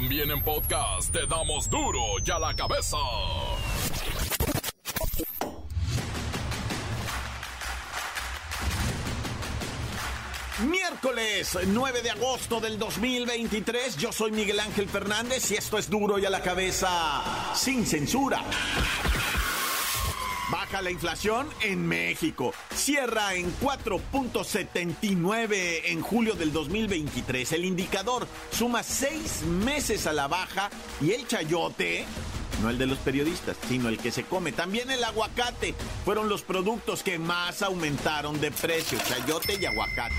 También en podcast te damos duro y a la cabeza. Miércoles 9 de agosto del 2023, yo soy Miguel Ángel Fernández y esto es duro y a la cabeza sin censura. La inflación en México. Cierra en 4.79 en julio del 2023. El indicador suma seis meses a la baja y el chayote no el de los periodistas, sino el que se come. También el aguacate fueron los productos que más aumentaron de precio, chayote y aguacate.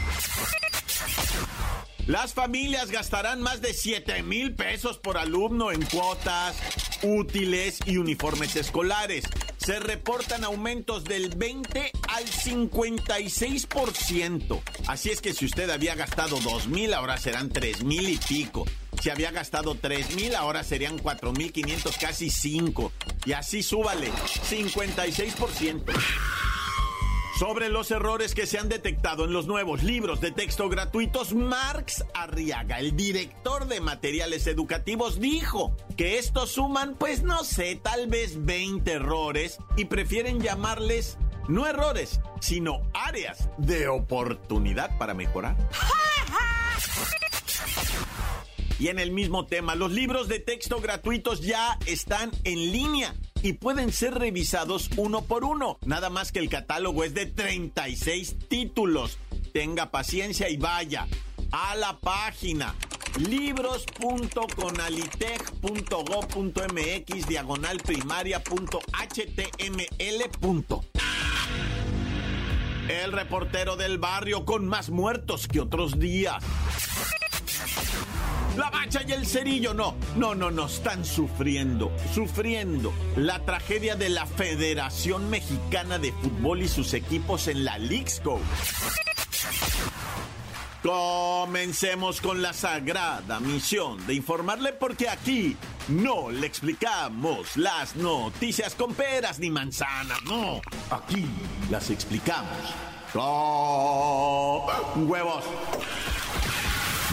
Las familias gastarán más de 7 mil pesos por alumno en cuotas, útiles y uniformes escolares. Se reportan aumentos del 20 al 56%. Así es que si usted había gastado 2 mil, ahora serán 3 mil y pico. Si había gastado 3 mil, ahora serían 4 mil 500, casi 5. Y así súbale, 56%. Sobre los errores que se han detectado en los nuevos libros de texto gratuitos, Marx Arriaga, el director de materiales educativos, dijo que estos suman, pues no sé, tal vez 20 errores y prefieren llamarles no errores, sino áreas de oportunidad para mejorar. Y en el mismo tema, los libros de texto gratuitos ya están en línea y pueden ser revisados uno por uno. Nada más que el catálogo es de 36 títulos. Tenga paciencia y vaya a la página libros.conalitech.go.mx diagonal primaria.html. El reportero del barrio con más muertos que otros días. La bacha y el cerillo, no, no, no, no, están sufriendo, sufriendo la tragedia de la Federación Mexicana de Fútbol y sus equipos en la Go. Comencemos con la sagrada misión de informarle porque aquí no le explicamos las noticias con peras ni manzanas, no, aquí las explicamos con huevos.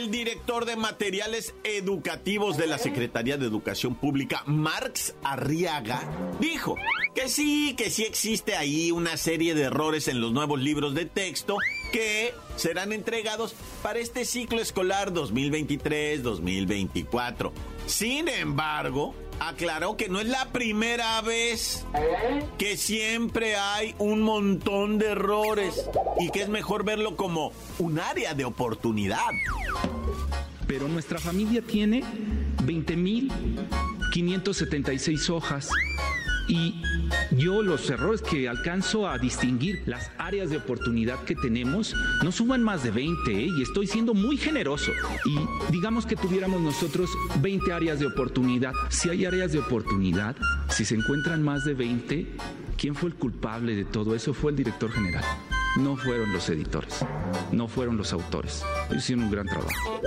El director de materiales educativos de la Secretaría de Educación Pública, Marx Arriaga, dijo que sí, que sí existe ahí una serie de errores en los nuevos libros de texto que serán entregados para este ciclo escolar 2023-2024. Sin embargo, aclaró que no es la primera vez, que siempre hay un montón de errores y que es mejor verlo como un área de oportunidad. Pero nuestra familia tiene 20.576 hojas y yo los errores que alcanzo a distinguir, las áreas de oportunidad que tenemos, no suman más de 20 ¿eh? y estoy siendo muy generoso. Y digamos que tuviéramos nosotros 20 áreas de oportunidad. Si hay áreas de oportunidad, si se encuentran más de 20, ¿quién fue el culpable de todo eso? Fue el director general. No fueron los editores, no fueron los autores. Hicieron un gran trabajo.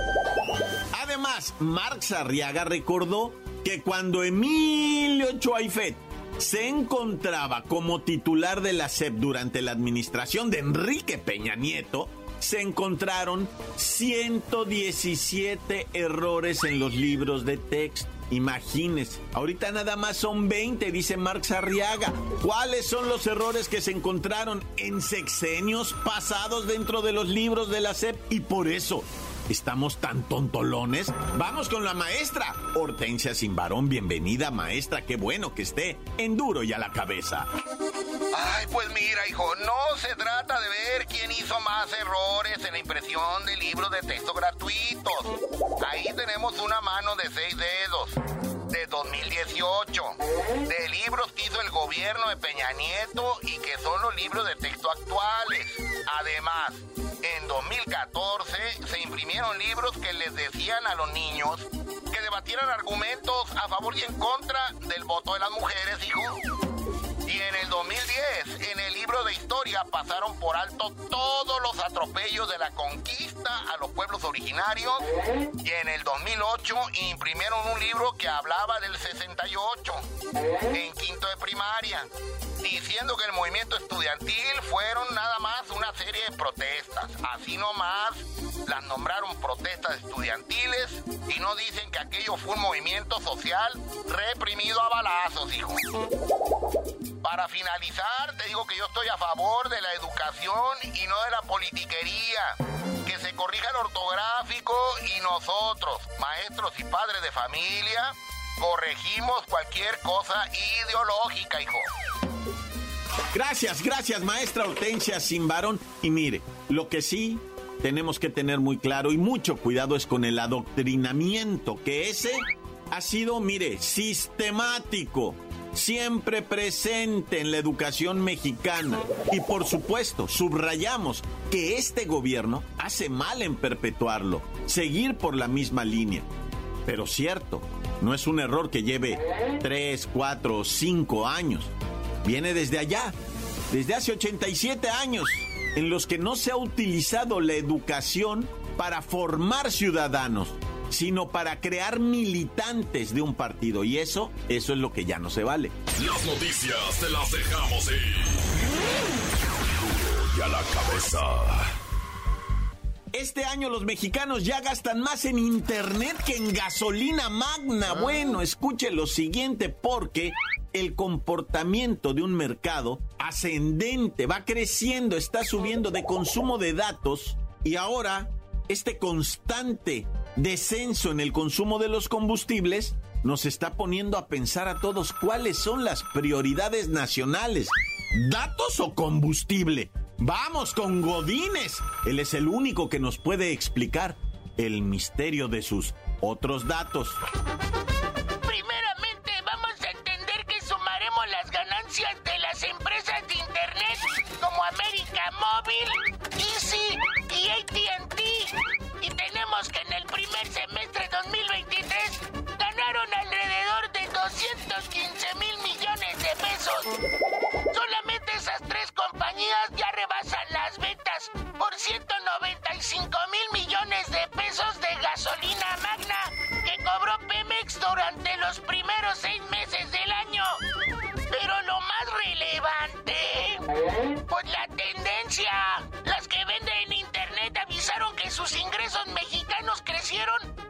Además, Marx Arriaga recordó que cuando Emilio Chuaifet se encontraba como titular de la SEP durante la administración de Enrique Peña Nieto, se encontraron 117 errores en los libros de texto. Imagínense, ahorita nada más son 20, dice Marx Arriaga. ¿Cuáles son los errores que se encontraron en sexenios pasados dentro de los libros de la SEP? Y por eso ¿Estamos tan tontolones? Vamos con la maestra. Hortensia Simbarón, bienvenida maestra. Qué bueno que esté en duro y a la cabeza. Ay, pues mira, hijo, no se trata de ver quién hizo más errores en la impresión de libros de texto gratuitos. Ahí tenemos una mano de seis dedos. De 2018, de libros que hizo el gobierno de Peña Nieto y que son los libros de texto actuales. Además, en 2014 se imprimieron libros que les decían a los niños que debatieran argumentos a favor y en contra del voto de las mujeres, hijo. Y en el 2010, en el libro de historia, pasaron por alto todos los atropellos de la conquista a los pueblos originarios. Y en el 2008 imprimieron un libro que hablaba del 68, en quinto de primaria, diciendo que el movimiento estudiantil fueron nada más una serie de protestas. Así nomás las nombraron protestas estudiantiles y no dicen que aquello fue un movimiento social reprimido a balazos, hijo. Para finalizar, te digo que yo estoy a favor de la educación y no de la politiquería. Que se corrija el ortográfico y nosotros, maestros y padres de familia, corregimos cualquier cosa ideológica, hijo. Gracias, gracias, maestra Hortensia Simbarón. Y mire, lo que sí tenemos que tener muy claro y mucho cuidado es con el adoctrinamiento, que ese ha sido, mire, sistemático siempre presente en la educación mexicana. Y por supuesto, subrayamos que este gobierno hace mal en perpetuarlo, seguir por la misma línea. Pero cierto, no es un error que lleve 3, 4 o 5 años. Viene desde allá, desde hace 87 años, en los que no se ha utilizado la educación para formar ciudadanos, sino para crear militantes de un partido. Y eso, eso es lo que ya no se vale. Las noticias te las dejamos ir. Y a la cabeza. Este año los mexicanos ya gastan más en internet que en gasolina magna. Bueno, escuche lo siguiente porque el comportamiento de un mercado ascendente va creciendo, está subiendo de consumo de datos y ahora este constante descenso en el consumo de los combustibles nos está poniendo a pensar a todos cuáles son las prioridades nacionales. ¿Datos o combustible? Vamos con Godínez. Él es el único que nos puede explicar el misterio de sus otros datos. Primeramente vamos a entender que sumaremos las ganancias de las empresas de Internet como América Móvil, Easy y ATT. Tenemos que en el primer semestre 2023 ganaron alrededor de 215 mil millones de pesos. Solamente esas tres compañías ya rebasan las ventas por 195 mil millones de pesos de gasolina magna que cobró Pemex durante los primeros seis meses del año. Pero lo más relevante, pues la tendencia. Las que venden en internet avisaron que sus ingresos mexicanos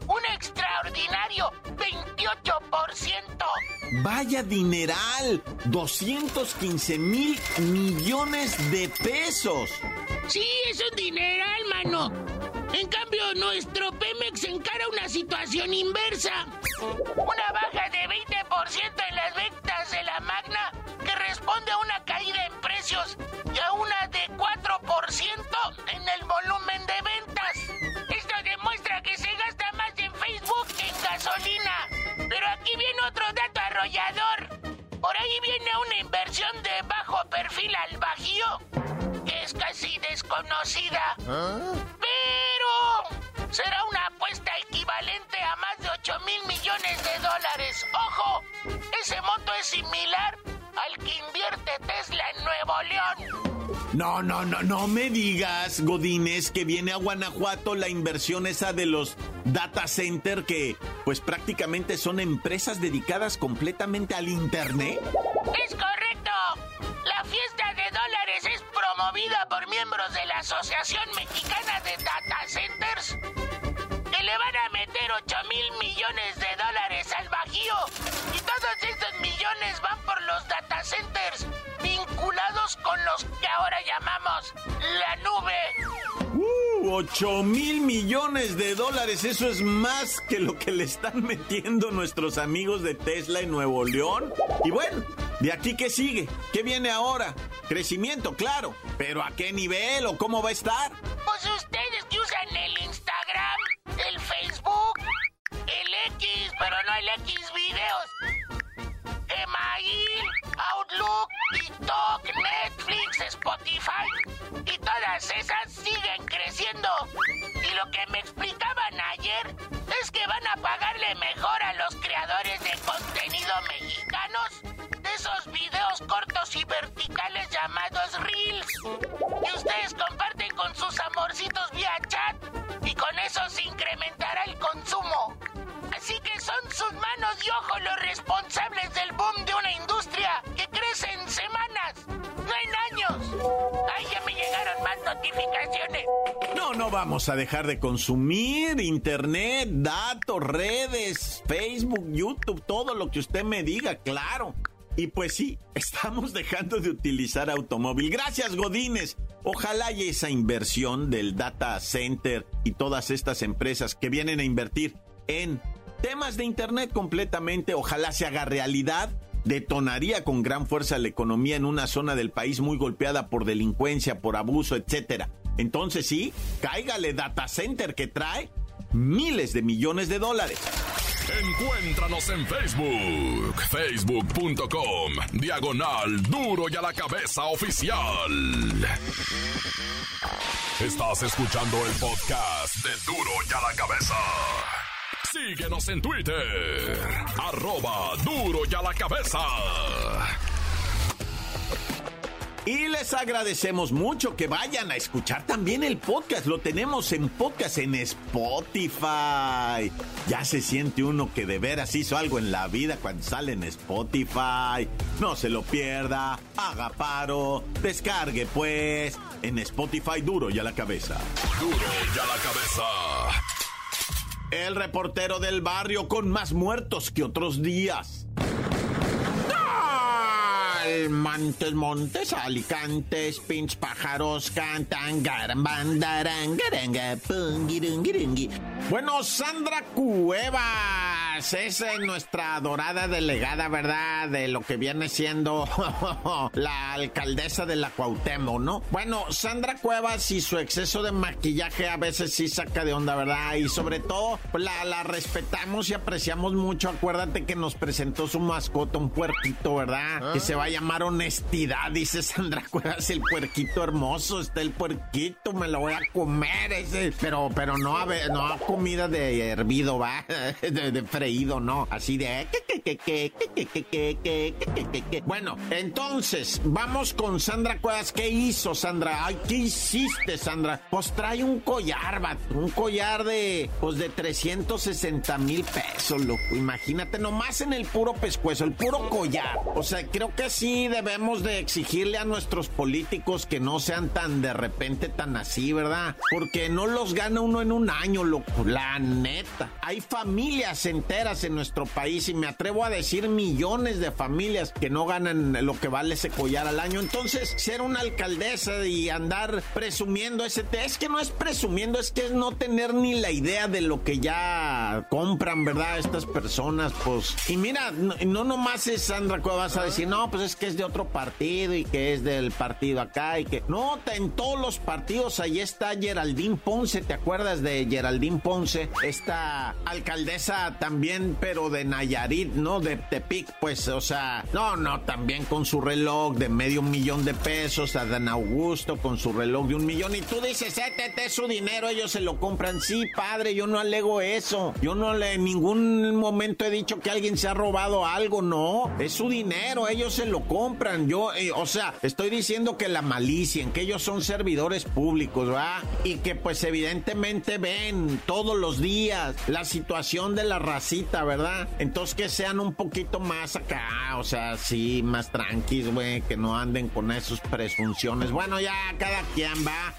un extraordinario 28%. Vaya dineral, 215 mil millones de pesos. Sí, es un dineral, mano. En cambio, nuestro Pemex encara una situación inversa. Una baja de 20% en las ventas de la Magna que responde a una caída en precios y a una de 4% en el volumen Pero aquí viene otro dato arrollador. Por ahí viene una inversión de bajo perfil al bajío que es casi desconocida. Pero será una apuesta equivalente a más de 8 mil millones de dólares. ¡Ojo! Ese monto es similar al que invierte Tesla en Nuevo León. No, no, no, no me digas, Godínez, que viene a Guanajuato la inversión esa de los data center que pues prácticamente son empresas dedicadas completamente al Internet. ¡Es correcto! La fiesta de dólares es promovida por miembros de la Asociación Mexicana de Data Centers le van a meter 8 mil millones de dólares al Bajío y todos estos millones van por los data centers vinculados con los que ahora llamamos la nube. ¡Uh! 8 mil millones de dólares, eso es más que lo que le están metiendo nuestros amigos de Tesla en Nuevo León. Y bueno, ¿de aquí qué sigue? ¿Qué viene ahora? Crecimiento, claro, pero ¿a qué nivel o cómo va a estar? Pues ustedes que usan el Instagram, pero no hay videos, Email, Outlook, TikTok, Netflix, Spotify y todas esas siguen creciendo. Y lo que me explicaban ayer es que van a pagarle mejor a los creadores de contenido mexicanos de esos videos cortos y verticales llamados Reels que ustedes comparten con sus amorcitos vía chat y con eso se incrementará el consumo. Así que son sus manos y ojos los responsables del boom de una industria que crece en semanas, no en años. Ay, ya me llegaron más notificaciones. No, no vamos a dejar de consumir internet, datos, redes, Facebook, YouTube, todo lo que usted me diga, claro. Y pues sí, estamos dejando de utilizar automóvil. Gracias, Godines. Ojalá y esa inversión del data center y todas estas empresas que vienen a invertir en temas de Internet completamente, ojalá se haga realidad. Detonaría con gran fuerza la economía en una zona del país muy golpeada por delincuencia, por abuso, etcétera. Entonces sí, cáigale data center que trae miles de millones de dólares. Encuéntranos en Facebook, facebook.com, diagonal duro y a la cabeza oficial. Estás escuchando el podcast de duro y a la cabeza. Síguenos en Twitter, arroba duro y a la cabeza. Y les agradecemos mucho que vayan a escuchar también el podcast. Lo tenemos en podcast en Spotify. Ya se siente uno que de veras hizo algo en la vida cuando sale en Spotify. No se lo pierda, haga paro, descargue pues en Spotify duro y a la cabeza. Duro y a la cabeza. El reportero del barrio con más muertos que otros días. Montes, montes, alicantes, pinch pájaros cantan, garambandarangaranga, pungirungirungi. Bueno, Sandra Cuevas es nuestra adorada delegada, ¿verdad? De lo que viene siendo la alcaldesa de la Cuauhtémoc, ¿no? Bueno, Sandra Cuevas y su exceso de maquillaje a veces sí saca de onda, ¿verdad? Y sobre todo, la, la respetamos y apreciamos mucho. Acuérdate que nos presentó su mascota, un puerquito, ¿verdad? Que se va a llamar honestidad, dice Sandra Cuevas, el puerquito hermoso, está el puerquito, me lo voy a comer ese, pero, pero no a ver, no a comida de hervido, va, de, de freído, no, así de bueno, entonces, vamos con Sandra Cuevas, ¿qué hizo Sandra? Ay, ¿qué hiciste Sandra? Pues trae un collar, va, un collar de, pues de 360 mil pesos, loco, imagínate, nomás en el puro pescuezo, el puro collar, o sea, creo que sí debemos de exigirle a nuestros políticos que no sean tan de repente tan así, ¿verdad? Porque no los gana uno en un año, loco, la neta. Hay familias enteras en nuestro país y me atrevo a decir millones de familias que no ganan lo que vale ese collar al año. Entonces, ser una alcaldesa y andar presumiendo ese... Es que no es presumiendo, es que es no tener ni la idea de lo que ya compran, ¿verdad? Estas personas, pues... Y mira, no, no nomás es Sandra Cuevas a decir, no, pues es que es de otro partido y que es del partido acá y que... No, en todos los partidos ahí está Geraldine Ponce, ¿te acuerdas de Geraldine Ponce? Esta alcaldesa también, pero de Nayarit, ¿no? De Tepic, pues, o sea, no, no, también con su reloj de medio millón de pesos, a Dan Augusto con su reloj de un millón y tú dices, este es su dinero, ellos se lo compran. Sí, padre, yo no alego eso. Yo no le en ningún momento he dicho que alguien se ha robado algo, no. Es su dinero, ellos se lo compran. Yo, eh, o sea, estoy diciendo que la malicia, en que ellos son servidores públicos, ¿va? Y que pues evidentemente ven todos los días la situación de la ¿verdad? Entonces que sean un poquito más acá, o sea, sí, más tranquilos, güey, que no anden con esas presunciones. Bueno, ya cada quien va.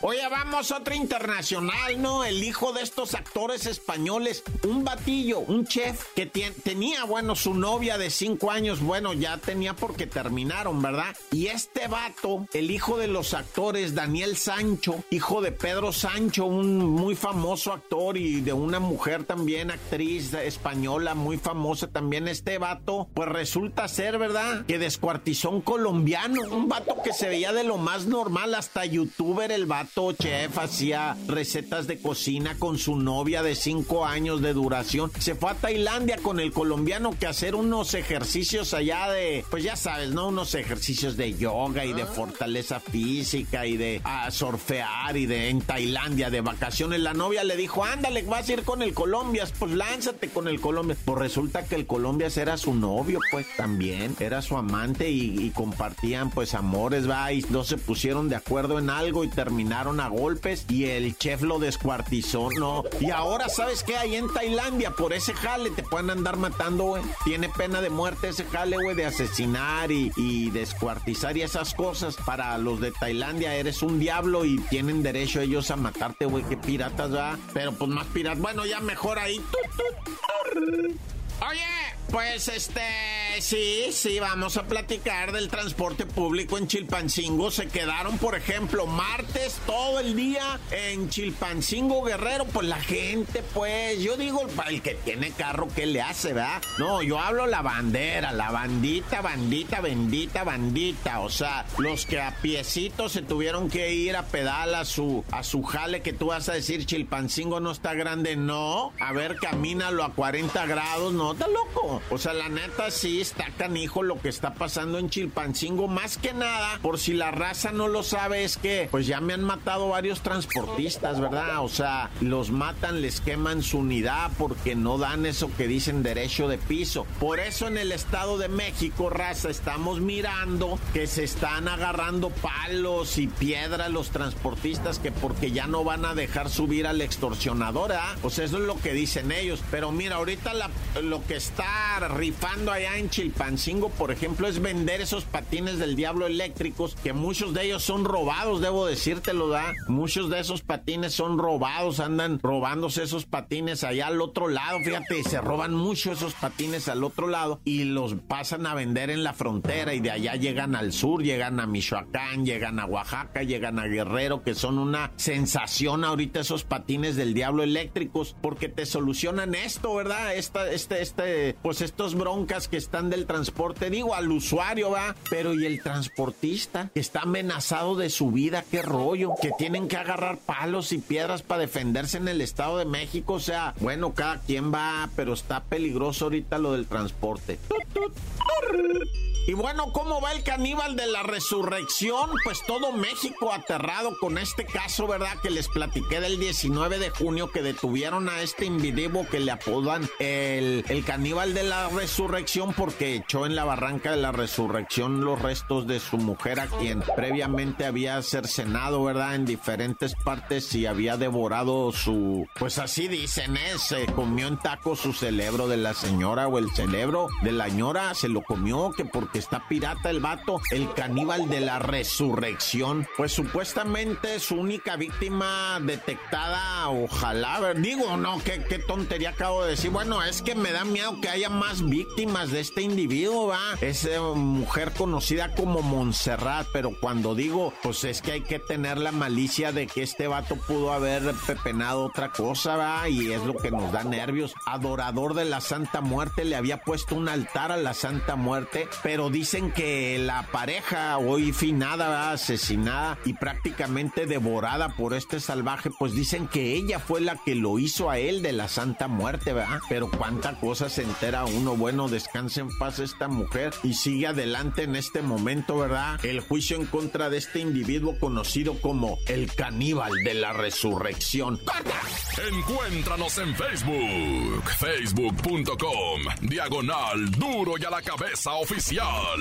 Oye, vamos otra internacional, ¿no? El hijo de estos actores españoles, un batillo, un chef que tenía, bueno, su novia de cinco años, bueno, ya tenía porque terminaron, ¿verdad? Y este vato, el hijo de los actores, Daniel Sancho, hijo de Pedro Sancho, un muy famoso actor y de una mujer también, actriz española, muy famosa también, este vato, pues resulta ser, ¿verdad? Que descuartizó un colombiano, un vato que se veía de lo más normal hasta YouTube youtuber, el vato chef, hacía recetas de cocina con su novia de cinco años de duración. Se fue a Tailandia con el colombiano que hacer unos ejercicios allá de, pues ya sabes, ¿no? Unos ejercicios de yoga y de fortaleza física y de ah, surfear y de en Tailandia de vacaciones. La novia le dijo, ándale, vas a ir con el Colombia, pues lánzate con el Colombia. Pues resulta que el Colombia era su novio, pues también, era su amante y, compartían pues amores, va, y no se pusieron de acuerdo en algo y terminaron a golpes y el chef lo descuartizó, ¿no? Y ahora, ¿sabes qué? Ahí en Tailandia, por ese jale te pueden andar matando, güey. Tiene pena de muerte ese jale, güey, de asesinar y, descuartizar y esas cosas. Para los de Tailandia eres un diablo y tienen derecho ellos a matarte, güey. Qué piratas, va. Pero pues más piratas. Bueno, ya mejor ahí. Oye, pues este, sí, sí, vamos a platicar del transporte público en Chilpancingo. Se quedaron, por ejemplo, martes todo el día en Chilpancingo Guerrero. Pues la gente, pues, yo digo, el que tiene carro, ¿qué le hace, verdad? No, yo hablo la bandera, la bandita, bandita, bendita, bandita. O sea, los que a piecito se tuvieron que ir a pedal a su, a su jale, que tú vas a decir Chilpancingo no está grande. No, a ver, camínalo a 40 grados, no, está loco. O sea, la neta sí está canijo lo que está pasando en Chilpancingo. Más que nada, por si la raza no lo sabe, es que pues ya me han matado varios transportistas, ¿verdad? O sea, los matan, les queman su unidad porque no dan eso que dicen derecho de piso. Por eso en el Estado de México, raza, estamos mirando que se están agarrando palos y piedras los transportistas que porque ya no van a dejar subir al extorsionador, ¿ah? Pues eso es lo que dicen ellos. Pero mira, ahorita lo que está rifando allá en Chilpancingo, por ejemplo, es vender esos patines del diablo eléctricos, que muchos de ellos son robados, debo decírtelo, da. Muchos de esos patines son robados, andan robándose esos patines allá al otro lado, fíjate, se roban mucho esos patines al otro lado y los pasan a vender en la frontera y de allá llegan al sur, llegan a Michoacán, llegan a Oaxaca, llegan a Guerrero, que son una sensación ahorita esos patines del diablo eléctricos, porque te solucionan esto, ¿verdad? Esta, este, este, pues estos broncas que están del transporte, digo, al usuario va, pero y el transportista que está amenazado de su vida, qué rollo, que tienen que agarrar palos y piedras para defenderse en el Estado de México, o sea, bueno, cada quien va, pero está peligroso ahorita lo del transporte. Y bueno, ¿cómo va el caníbal de la resurrección? Pues todo México aterrado con este caso, ¿verdad? Que les platiqué del 19 de junio que detuvieron a este individuo que le apodan el, el caníbal de la resurrección porque echó en la barranca de la resurrección los restos de su mujer a quien previamente había cercenado, ¿verdad? En diferentes partes y había devorado su... Pues así dicen, ¿eh? Se comió en taco su cerebro de la señora o el cerebro de la señora se lo comió que porque está pirata el vato, el caníbal de la resurrección. Pues supuestamente su única víctima detectada, ojalá, ver, digo, no, qué, qué tontería acabo de decir. Bueno, es que me da miedo que haya más víctimas de este individuo, va. Es eh, mujer conocida como Montserrat, pero cuando digo, pues es que hay que tener la malicia de que este vato pudo haber pepenado otra cosa, va, y es lo que nos da nervios. Adorador de la Santa Muerte, le había puesto un altar a la Santa Muerte, pero dicen que la pareja hoy finada, asesinada y prácticamente devorada por este salvaje, pues dicen que ella fue la que lo hizo a él de la Santa Muerte, ¿verdad? Pero cuánta cosa se entera uno. Bueno, descanse en paz esta mujer y sigue adelante en este momento, ¿verdad? El juicio en contra de este individuo conocido como el caníbal de la resurrección. Encuéntranos en Facebook, facebook.com, diagonal duro y a la cabeza oficial.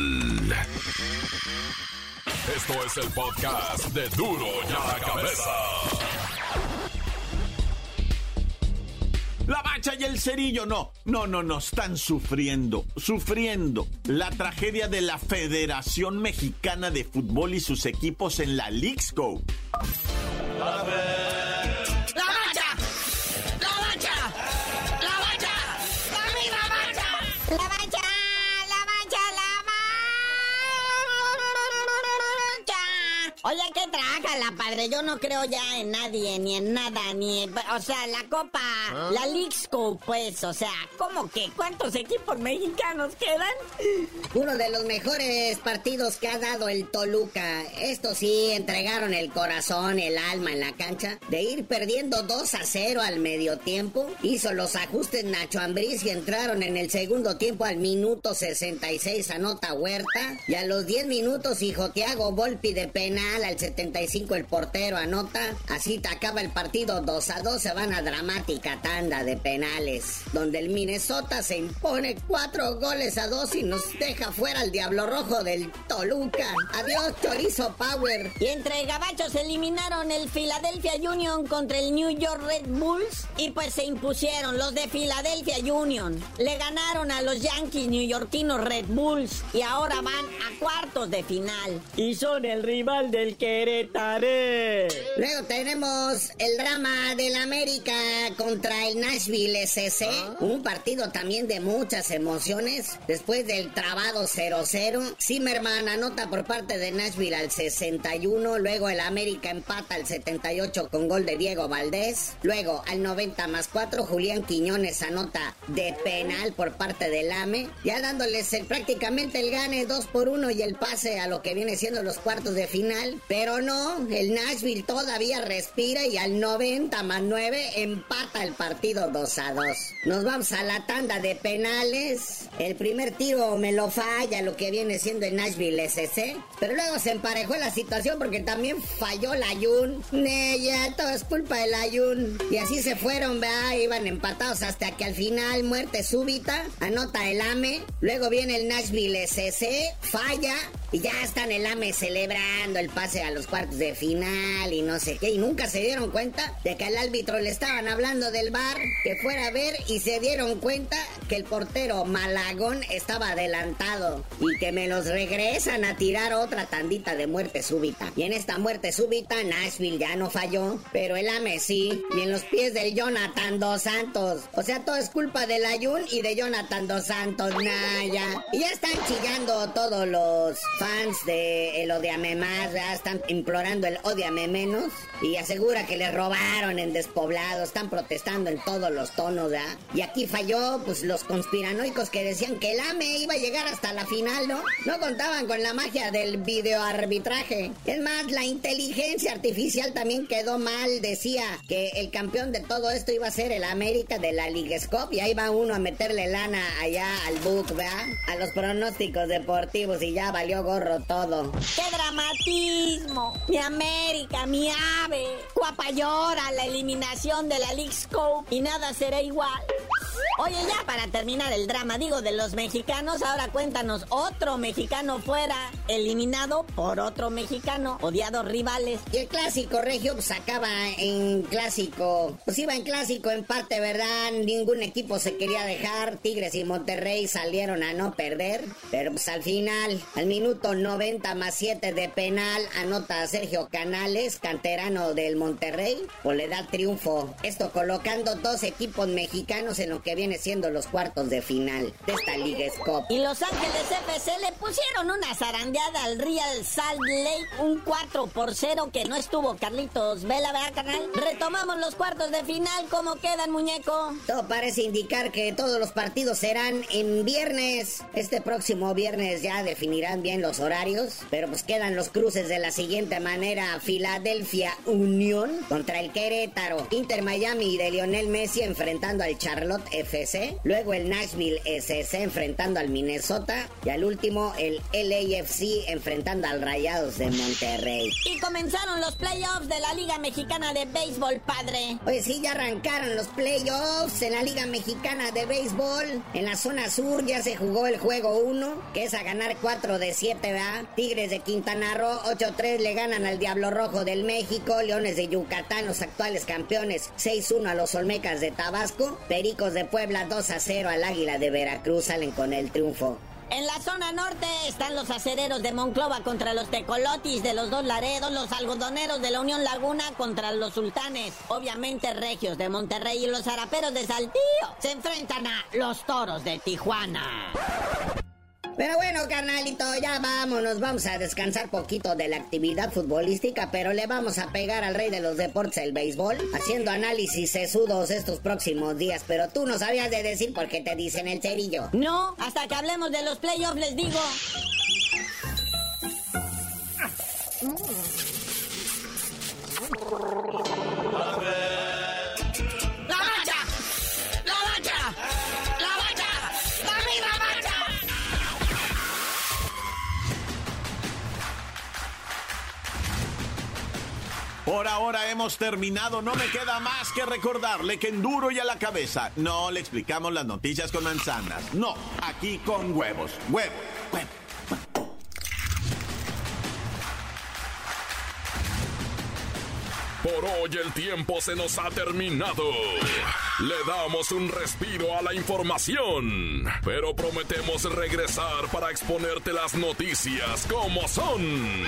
Esto es el podcast de Duro ya la cabeza. La bacha y el cerillo, no, no, no, no, están sufriendo, sufriendo la tragedia de la Federación Mexicana de Fútbol y sus equipos en la League's Go. Oye, ¿qué traja la padre? padre, yo no creo ya en nadie, ni en nada, ni en... O sea, la Copa, ¿Ah? la League's Cup, pues, o sea, ¿cómo que? ¿Cuántos equipos mexicanos quedan? Uno de los mejores partidos que ha dado el Toluca. Esto sí, entregaron el corazón, el alma en la cancha. De ir perdiendo 2 a 0 al medio tiempo, hizo los ajustes Nacho Ambriz y entraron en el segundo tiempo al minuto 66, anota Huerta. Y a los 10 minutos, hijo Tiago Volpi de penal, al 75 el portero anota. Así acaba el partido 2 a 2, se van a dramática tanda de penales, donde el Minnesota se impone 4 goles a 2 y nos deja fuera al Diablo Rojo del Toluca. Adiós, Chorizo Power. Y entre gabachos eliminaron el Philadelphia Union contra el New York Red Bulls y pues se impusieron los de Philadelphia Union. Le ganaron a los Yankees neoyorquinos Red Bulls y ahora van a cuartos de final. Y son el rival del Querétaro. Luego tenemos el drama del América contra el Nashville SC. Ah. Un partido también de muchas emociones. Después del trabado 0-0, Zimmerman anota por parte de Nashville al 61. Luego el América empata al 78 con gol de Diego Valdés. Luego al 90 más 4, Julián Quiñones anota de penal por parte del AME. Ya dándoles prácticamente el gane 2 por 1 y el pase a lo que viene siendo los cuartos de final. Pero no, el Nashville todavía respira y al 90 más 9 empata el partido 2 a 2. Nos vamos a la tanda de penales. El primer tiro me lo falla lo que viene siendo el Nashville SC. Pero luego se emparejó la situación porque también falló la Ayun. ya todo es culpa del Ayun. Y así se fueron, vea, iban empatados hasta que al final, muerte súbita, anota el AME. Luego viene el Nashville SC, falla. Y ya están el AME celebrando el pase a los cuartos de final y no sé qué. Y nunca se dieron cuenta de que al árbitro le estaban hablando del bar, que fuera a ver y se dieron cuenta que el portero Malagón estaba adelantado y que me los regresan a tirar otra tandita de muerte súbita. Y en esta muerte súbita Nashville ya no falló, pero el AME sí. Y en los pies del Jonathan Dos Santos. O sea, todo es culpa del Ayun y de Jonathan Dos Santos, Naya. Y ya están chillando todos los fans de el Odiame Más, ya están implorando el Odiame Menos y asegura que le robaron en despoblado, están protestando en todos los tonos, ¿verdad? Y aquí falló, pues los conspiranoicos que decían que el AME iba a llegar hasta la final, ¿no? No contaban con la magia del videoarbitraje. Es más, la inteligencia artificial también quedó mal, decía que el campeón de todo esto iba a ser el América de la Liga Scope y ahí va uno a meterle lana allá al book, ¿verdad? A los pronósticos deportivos y ya valió gorro todo. ¡Qué dramatismo! Mi América, mi ave. Cuapa llora la eliminación de la League Scope y nada será igual. Oye, ya para terminar el drama, digo, de los mexicanos, ahora cuéntanos, otro mexicano fuera eliminado por otro mexicano, odiados rivales. Y el clásico regio pues acaba en clásico, pues iba en clásico en parte, ¿verdad? Ningún equipo se quería dejar, Tigres y Monterrey salieron a no perder, pero pues al final, al minuto 90 más 7 de penal, anota Sergio Canales, canterano del Monterrey, o le da triunfo. Esto colocando dos equipos mexicanos en lo que viene siendo los cuartos de final de esta Liga Scope. Y Los Ángeles FC le pusieron una zarandeada al Real Salt Lake, un 4 por 0 que no estuvo Carlitos Vela, ¿verdad, canal? Retomamos los cuartos de final, ¿cómo quedan, muñeco? Todo parece indicar que todos los partidos serán en viernes. Este próximo viernes ya definirán bien los horarios, pero pues quedan los cruces de la siguiente manera: Filadelfia Unión contra el Querétaro, Inter Miami de Lionel Messi enfrentando al Charlotte FC, luego el Nashville SC enfrentando al Minnesota y al último el LAFC enfrentando al Rayados de Monterrey. Y comenzaron los playoffs de la Liga Mexicana de Béisbol, padre. Pues sí, ya arrancaron los playoffs en la Liga Mexicana de Béisbol. En la zona sur ya se jugó el juego 1, que es a ganar 4 de 7, ¿verdad? Tigres de Quintana Roo 8-3 le ganan al Diablo Rojo del México, Leones de Yucatán, los actuales campeones 6-1 a los Olmecas de Tabasco, Pericos de Puebla 2 a 0 al Águila de Veracruz salen con el triunfo. En la zona norte están los acereros de Monclova contra los tecolotis de los dos Laredos, los algodoneros de la Unión Laguna contra los sultanes, obviamente regios de Monterrey y los araperos de Saltillo se enfrentan a los toros de Tijuana. Pero bueno, carnalito, ya vámonos, vamos a descansar poquito de la actividad futbolística, pero le vamos a pegar al rey de los deportes, el béisbol, haciendo análisis sesudos estos próximos días, pero tú no sabías de decir por qué te dicen el cerillo. No, hasta que hablemos de los playoffs les digo. Por ahora hemos terminado, no me queda más que recordarle que en duro y a la cabeza no le explicamos las noticias con manzanas, no, aquí con huevos, huevos, huevos. Por hoy el tiempo se nos ha terminado. Le damos un respiro a la información, pero prometemos regresar para exponerte las noticias como son.